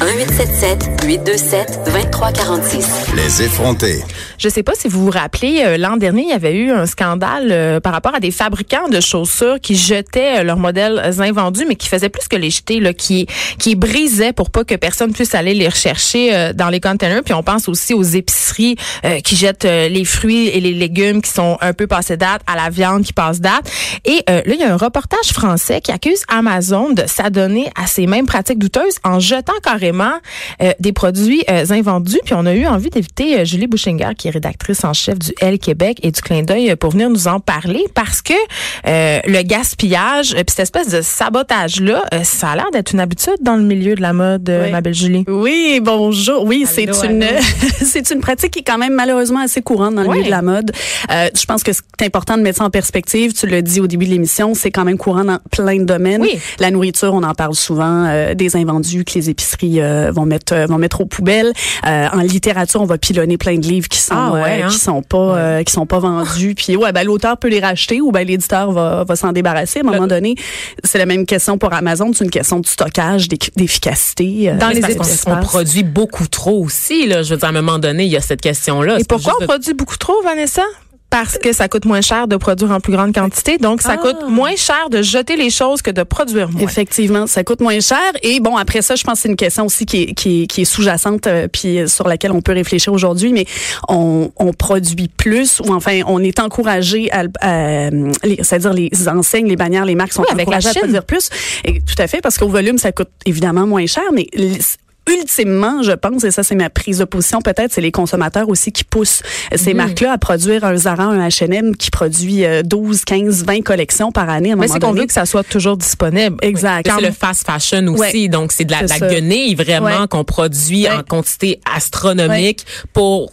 1877 827 2346. Les effrontés. Je sais pas si vous vous rappelez, euh, l'an dernier, il y avait eu un scandale euh, par rapport à des fabricants de chaussures qui jetaient euh, leurs modèles invendus, mais qui faisaient plus que les jeter, là, qui qui brisaient pour pas que personne puisse aller les rechercher dans les containers. Puis on pense aussi aux épiceries qui jettent les fruits et les légumes qui sont un peu passés date, à la viande qui passe date. Et là, il y a un reportage français qui accuse Amazon de s'adonner à ces mêmes pratiques douteuses en jetant carrément des produits invendus. Puis on a eu envie d'éviter Julie Bouchinger, qui rédactrice en chef du L Québec et du Clin d'œil pour venir nous en parler parce que euh, le gaspillage, puis cette espèce de sabotage-là, euh, ça a l'air d'être une habitude dans le milieu de la mode, euh, oui. ma belle Julie. Oui, bonjour. Oui, c'est une c'est une pratique qui est quand même malheureusement assez courante dans le Oui. milieu de la mode. Euh, je pense que c'est important de mettre ça en perspective. Tu l'as dit au début de l'émission, c'est quand même courant dans plein de domaines. Oui. La nourriture, on en parle souvent, euh, des invendus que les épiceries euh, vont mettre euh, vont mettre aux poubelles. Euh, en littérature, on va pilonner plein de livres qui sont Ah ouais, euh, hein? qui sont pas euh, qui sont pas vendus. Puis ouais, ben l'auteur peut les racheter ou ben l'éditeur va va s'en débarrasser. À un moment donné, c'est la même question pour Amazon. C'est une question de stockage, d'efficacité. euh, Dans les épiceries. on produit beaucoup trop aussi. Là. Je veux dire, à un moment donné, il y a cette question-là. Et C'est pas pourquoi on de- produit beaucoup trop, Vanessa? Parce que ça coûte moins cher de produire en plus grande quantité. Donc, ça Ah. coûte moins cher de jeter les choses que de produire moins. Effectivement, ça coûte moins cher. Et bon, après ça, je pense que c'est une question aussi qui est, qui est, qui est sous-jacente, euh, puis sur laquelle on peut réfléchir aujourd'hui. Mais on, on produit plus, ou enfin, on est encouragé à, à les- c'est-à-dire les enseignes, les bannières, les marques sont Oui, avec la encouragées à produire plus. Et tout à fait, parce qu'au volume, ça coûte évidemment moins cher, mais Ultimement, je pense, et ça c'est ma prise de position peut-être, c'est les consommateurs aussi qui poussent ces marques-là à produire un Zara, un H&M qui produit euh, 12, 15, 20 collections par année. À un Mais c'est qu'on veut que ça soit toujours disponible. Exact. C'est le fast fashion aussi, Ouais. donc c'est de la, guenille vraiment Ouais. qu'on produit Ouais. en quantité astronomique pour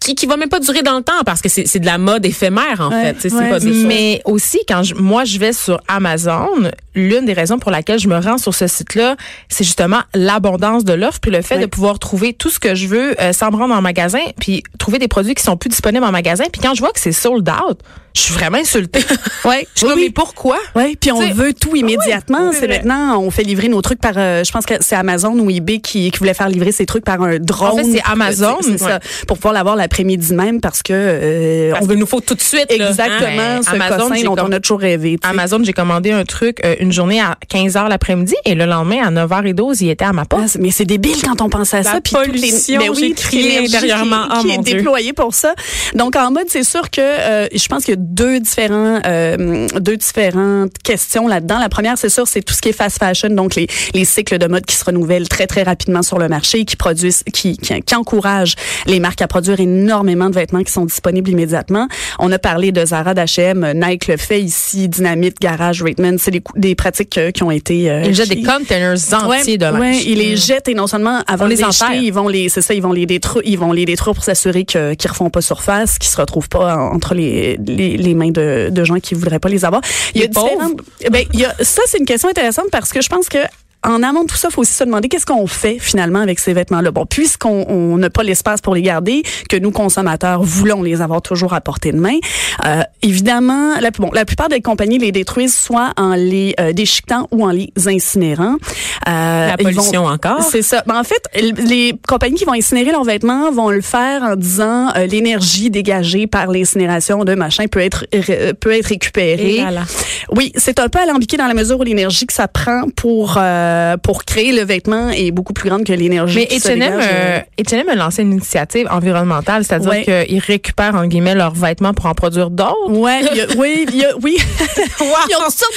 qui qui va même pas durer dans le temps parce que c'est c'est de la mode éphémère en Ouais. fait. Tu sais, C'est Ouais. pas des choses- Mais aussi, quand je, moi je vais sur Amazon, l'une des raisons pour laquelle je me rends sur ce site-là, c'est justement l'abondance de l'offre, puis le fait Ouais. de pouvoir trouver tout ce que je veux euh, sans me rendre en magasin, puis trouver des produits qui sont plus disponibles en magasin. Puis quand je vois que c'est sold out, je suis vraiment insultée. Ouais. Je me dis, mais pourquoi? Oui, puis on T'sais, veut tout immédiatement. oui, c'est maintenant, on fait livrer nos trucs par, euh, je pense que c'est Amazon ou eBay qui, qui voulait faire livrer ses trucs par un drone. En fait, c'est Amazon, C'est ouais. ça, pour pouvoir l'avoir l'après-midi même parce que euh, Parce on veut nous faut tout de suite là, exactement hein. ce Amazon, cossin dont on a toujours rêvé. tu sais. Amazon, j'ai commandé un truc euh, une journée à 15h l'après-midi et le lendemain à 9h12, il était à ma porte. Ah, c'est- mais c'est débile quand on pense à La ça. pollution, ben oui, j'ai crié intérieurement. qui, Oh, qui mon est Dieu. déployée pour ça. Donc en mode, c'est sûr que euh, je pense a deux différents, euh, deux différentes questions là-dedans. La première, c'est sûr, c'est tout ce qui est fast fashion, donc les, les cycles de mode qui se renouvellent très très rapidement sur le marché, qui produisent, qui, qui, qui encouragent les marques à produire énormément de vêtements qui sont disponibles immédiatement. On a parlé de Zara, d'H&M, Nike le fait ici, Dynamite, Garage, Raitman, c'est des, des pratiques euh, qui ont été. euh, Ils jettent des containers entiers de linge. Ouais, ils les jettent et non seulement avant On de les les jeter, ils vont les, c'est ça, ils vont les détruire, ils vont les détruire pour s'assurer que qu'ils refont pas surface, qu'ils se retrouvent pas en- entre les, les, les mains de, de gens qui voudraient pas les avoir. Il y a différentes, ben, il y a, ça c'est une question intéressante parce que je pense que en amont de tout ça, il faut aussi se demander qu'est-ce qu'on fait finalement avec ces vêtements-là. Bon, puisqu'on on n'a pas l'espace pour les garder, que nous consommateurs voulons les avoir toujours à portée de main, euh, évidemment, la, bon, la plupart des compagnies les détruisent soit en les euh, déchiquetant ou en les incinérant. Euh, La vont- pollution encore. c'est ça. Ben, en fait, les compagnies qui vont incinérer leurs vêtements vont le faire en disant euh, l'énergie dégagée par l'incinération de machin peut être ré- peut être récupérée. Et là là. Oui, c'est un peu alambiqué dans la mesure où l'énergie que ça prend pour euh, pour créer le vêtement est beaucoup plus grande que l'énergie Mais H&M, dégage, euh, H&M a lancé une initiative environnementale, c'est-à-dire Ouais. qu'ils récupèrent en guillemets leurs vêtements pour en produire d'autres. Ouais, y a- oui, il y a- oui. Ils ont Hashtag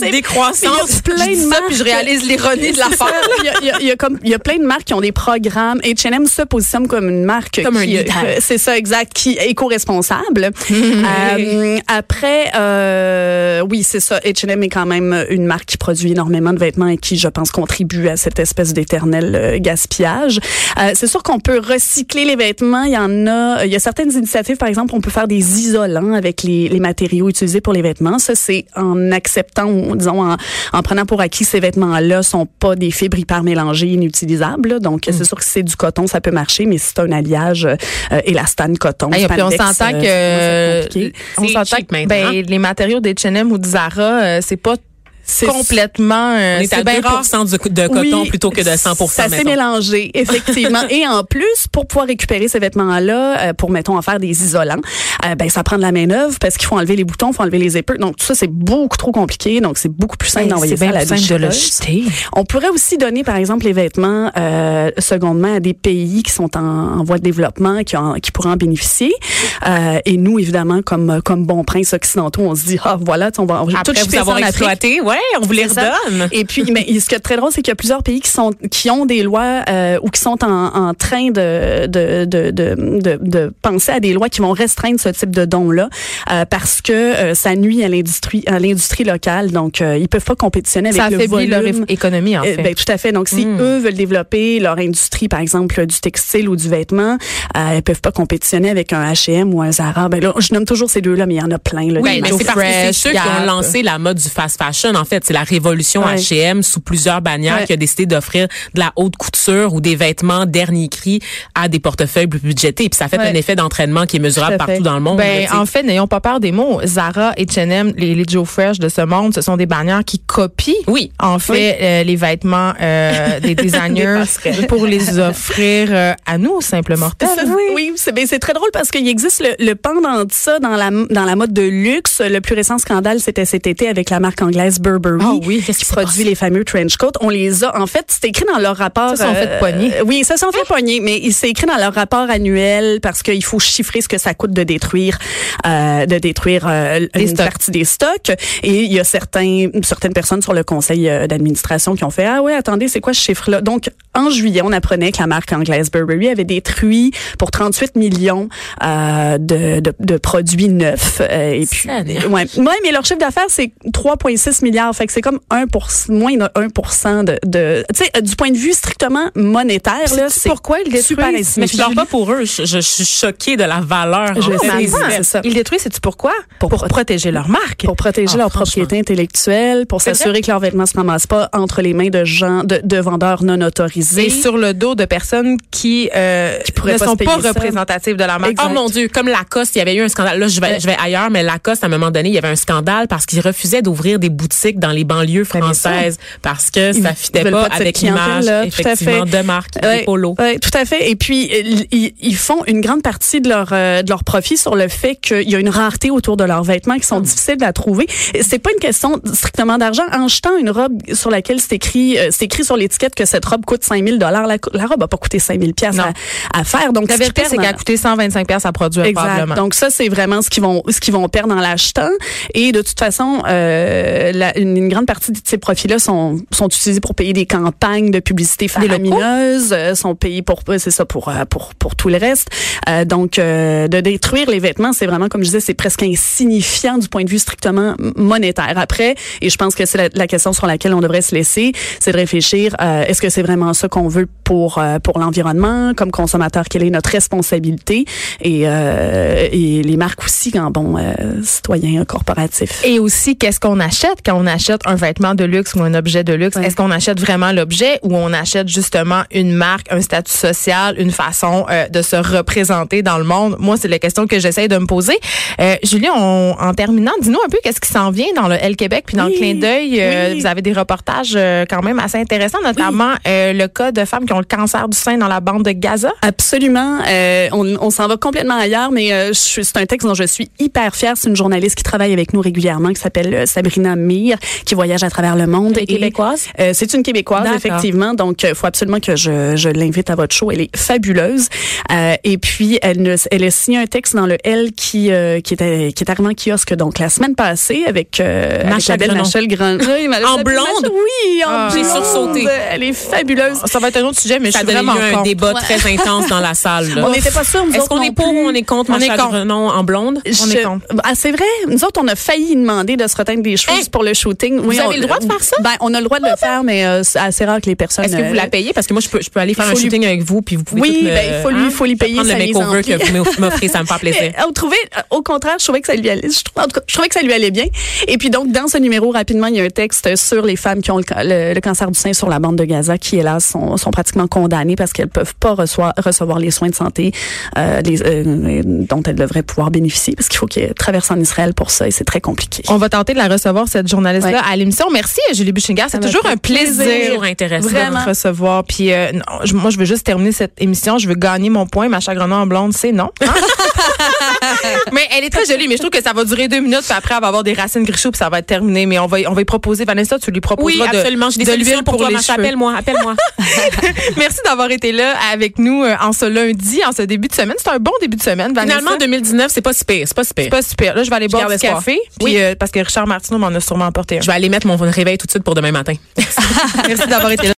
d'initiatives. décroissance. Il y a plein Je de ça, marques. puis je réalise l'ironie de l'affaire. Il y a, il y a- il y a comme il y a plein de marques qui ont des programmes. H&M se positionne comme une marque Comme qui, euh, c'est ça exact, qui est éco-responsable. Euh, après, euh, oui, c'est ça. H&M est quand même une marque qui produit énormément de vêtements et qui, je pense, contribue à cette espèce d'éternel euh, gaspillage. Euh, c'est sûr qu'on peut recycler les vêtements. Il y en a, il y a certaines initiatives, par exemple, on peut faire des isolants avec les, les matériaux utilisés pour les vêtements. Ça, c'est en acceptant, ou, disons, en, en prenant pour acquis que ces vêtements-là sont pas des fibres hyper mélangées, inutilisables. là. Donc, Mm. c'est sûr que si c'est du coton, ça peut marcher, mais si c'est un alliage euh, élastane coton, Hey, puis on spandex, s'entend euh, que on s'entend que maintenant. ben, les matériaux des H&M ou du Zara, euh, c'est pas complètement. euh, On est à c'est bien 2 rare. de, de coton Oui, plutôt que de 100 Ça s'est mélangé, effectivement. Et en plus, pour pouvoir récupérer ces vêtements-là, euh, pour, mettons, en faire des isolants, euh, ben ça prend de la main-d'œuvre parce qu'il faut enlever les boutons, il faut enlever les épaules. Donc, tout ça, c'est beaucoup trop compliqué. Donc, c'est beaucoup plus simple Hey, d'envoyer ça à la de le déchireuse. jeter. On pourrait aussi donner, par exemple, les vêtements euh, secondement à des pays qui sont en, en voie de développement, qui, en- qui pourraient en bénéficier. Euh, et nous, évidemment, comme comme bons princes occidentaux, on se dit ah voilà, on va on tout Après jeter vous avoir exploité, ouais, on vous les redonne. Et puis, mais ce qui est très drôle, c'est qu'il y a plusieurs pays qui sont qui ont des lois euh, ou qui sont en, en train de de, de, de, de de penser à des lois qui vont restreindre ce type de dons-là euh, parce que euh, ça nuit à l'industrie à l'industrie locale. Donc, euh, ils peuvent pas compétitionner avec Ça le affaiblit leur volume. é- économie, en Euh, fait. ben, tout à fait. Donc, si Mm. eux veulent développer leur industrie, par exemple, du textile ou du vêtement, euh, ils peuvent pas compétitionner avec un H&M ou un Zara. Ben là, je nomme toujours ces deux-là, mais il y en a plein. Là, Oui, mais c'est parce que c'est ceux qui ont lancé la mode du fast fashion. En fait, c'est la révolution Ouais. H&M sous plusieurs bannières Ouais. qui a décidé d'offrir de la haute couture ou des vêtements dernier cri à des portefeuilles plus budgétés. Puis ça fait Ouais. un effet d'entraînement qui est mesurable partout dans le monde. Ben, en fait, n'ayons pas peur des mots. Zara et H&M, les, les Joe Fresh de ce monde, ce sont des bannières qui copient, Oui. en fait, euh, les vêtements euh, des designers pour les offrir euh, à nous, mortels. Ça, oui, c'est ben, c'est très drôle parce qu'il existe le, le pendant de ça dans la dans la mode de luxe. Le plus récent scandale, c'était cet été avec la marque anglaise Burberry, Ah oui, qu'est-ce qui produit les fameux trench coats. On les a, en fait, c'est écrit dans leur rapport. Ça, sont fait pogner. euh, oui, ça s'en fait pogner, mais il- c'est écrit dans leur rapport annuel parce qu'il faut chiffrer ce que ça coûte de détruire, euh, de détruire euh, une stocks. partie des stocks. Et il y a certains, certaines personnes sur le conseil euh, d'administration qui ont fait ah ouais, attendez, c'est quoi ce chiffre-là Donc en juillet, on apprenait que la marque anglaise Burberry avait détruit pour 38 millions euh, de, de, de produits neufs. Euh, et puis, Seigneur. ouais, ouais, mais leur chiffre d'affaires c'est 3,6 milliards. Fait que c'est comme 1 moins de 1 de, de tu sais, euh, du point de vue strictement monétaire là, c'est pourquoi ils super détruisent? Mais je pleure pas pour eux. Je, je suis choquée de la valeur. Je sais, c'est ça. Ils détruisent, sais-tu pourquoi? Pour, Pour proté- protéger leur marque. pour protéger Ah, leur propriété intellectuelle, pour C'est s'assurer que leurs vêtements se ramassent pas entre les mains de gens, de, de vendeurs non autorisés. Et sur le dos de personnes qui, euh, pourraient ne pas sont pas ça. représentatives de la marque. Exact. Oh mon Dieu, comme Lacoste, il y avait eu un scandale. Là, je vais, je vais ailleurs, mais Lacoste, à un moment donné, il y avait un scandale parce qu'il refusait d'ouvrir des boutiques dans les banlieues Ben, françaises parce que Ils ça fitait pas, avec l'image, effectivement, de marque, Ouais, des polos. ouais, tout à fait. Et puis ils, ils font une grande partie de leur euh, de leur profit sur le fait qu'il y a une rareté autour de leurs vêtements qui sont Hmm. difficiles à trouver. C'est pas une question strictement d'argent. En jetant une robe sur laquelle c'est écrit euh, c'est écrit sur l'étiquette que cette robe coûte 5000 dollars, la, la robe a pas coûté 5000 pièces à, à faire. Donc La vérité, c'est qu'elle a coûté 125 pièces à produire, Exact. probablement. Donc ça, c'est vraiment ce qu'ils vont ce qu'ils vont perdre en l'achetant. Et de toute façon, euh, la- une, une grande partie de ces profits-là sont sont utilisés pour payer des campagnes de publicité faramineuses, euh, sont payés pour c'est ça pour euh, pour pour tout le reste. Euh, donc euh, de détruire les vêtements, c'est vraiment comme je disais, c'est presque insignifiant du point de vue strictement monétaire. Après, et je pense que c'est la, la question sur laquelle on devrait se laisser, c'est de réfléchir euh, est-ce que c'est vraiment ça qu'on veut pour euh, pour l'environnement comme consommateur, quelle est notre responsabilité et euh, et les marques aussi en bon euh, citoyen corporatif. Et aussi, qu'est-ce qu'on achète quand on achète un vêtement de luxe ou un objet de luxe? Ouais. Est-ce qu'on achète vraiment l'objet ou on achète justement une marque, un statut social, une façon euh, de se représenter dans le monde? Moi, c'est la question que j'essaie de me poser. Euh, Julie, on- en terminant, dis-nous un peu qu'est-ce qui s'en vient dans le L Québec puis dans Oui, le clin d'œil. Euh, oui. Vous avez des reportages euh, quand même assez intéressants, notamment euh, le cas de femmes qui ont le cancer du sein dans la bande de Gaza. Absolument. Euh, on on s'en va complètement ailleurs, mais euh, je suis- c'est un texte dont je suis hyper fière. C'est une journaliste qui travaille avec nous régulièrement, qui s'appelle Sabrina Mir, qui voyage à travers le monde. Est Et, québécoise? euh, c'est une québécoise, effectivement. Donc, il faut absolument que je, je l'invite à votre show. Elle est fabuleuse. Euh, et puis, elle, ne, elle a signé un texte dans le L qui euh, qui était qui est arrivé en kiosque donc la semaine passée avec euh, avec. Machel Grand. Oui, En blonde? Oui, en Ah. J'ai blonde. sursauté. Elle est fabuleuse. Ça va être un autre sujet, mais je Ça suis donne lieu vraiment à un contre. débat très intense dans la salle. là. On n'était pas sûrs, Est-ce qu'on est pour ou on est contre On est. Grenon en blonde? On est Je- contre. Ah, c'est vrai. Nous autres, on a failli demander de se reteindre des cheveux Hein? pour le shooting. Oui, avez on- le droit de faire ça? Ben, on a le droit de le faire, mais euh, c'est assez rare que les personnes. Est-ce que vous euh, la payez? Parce que moi, je peux, je peux aller faire un lui- shooting avec vous, puis vous pouvez Oui, tout ben, il faut lui- hein? faut lui payer prendre le makeover que vous m'offrez, ça me fait plaisir. Mais, on trouvait, euh, au contraire, je trouvais que ça lui allait. Je, trou- en tout cas, je trouvais que ça lui allait bien. Et puis donc, dans ce numéro, rapidement, il y a un texte sur les femmes qui ont le, ca- le- le cancer du sein sur la bande de Gaza, qui hélas sont, sont pratiquement condamnées parce qu'elles peuvent pas recevoir, recevoir les soins de santé euh, les- euh, dont elles devraient pouvoir bénéficier, parce qu'il faut qu'elles traversent en Israël pour ça, et c'est très compliqué. On va tenter de la recevoir, cette journaliste-là, Ouais. à l'émission. Merci, Julie Buchinga. C'est toujours un plaisir. plaisir. Toujours intéressant. de vous recevoir. Puis euh, non, je- moi, je veux juste terminer cette émission. Je veux gagner mon point. Ma chagrin en blonde, c'est non. Hein? mais elle est très jolie, mais je trouve que ça va durer deux minutes. Puis après, elle va avoir des racines grichou, puis ça va être terminé. Mais on va, on va y proposer. Vanessa, tu lui Oui, proposeras de, absolument. De solutions l'huile pour, toi, les cheveux. Appelle-moi, appelle-moi. Merci d'avoir été là avec nous euh, en ce lundi, en ce début de semaine. C'est un bon début de semaine, Vanessa. Finalement, 2019, c'est pas si pire. C'est pas si pire. c'est pas super. Là, je vais aller boire du café. Puis, euh, parce que Richard Martineau m'en a sûrement apporté un. Je vais aller mettre mon réveil tout de suite pour demain matin. Merci d'avoir été là.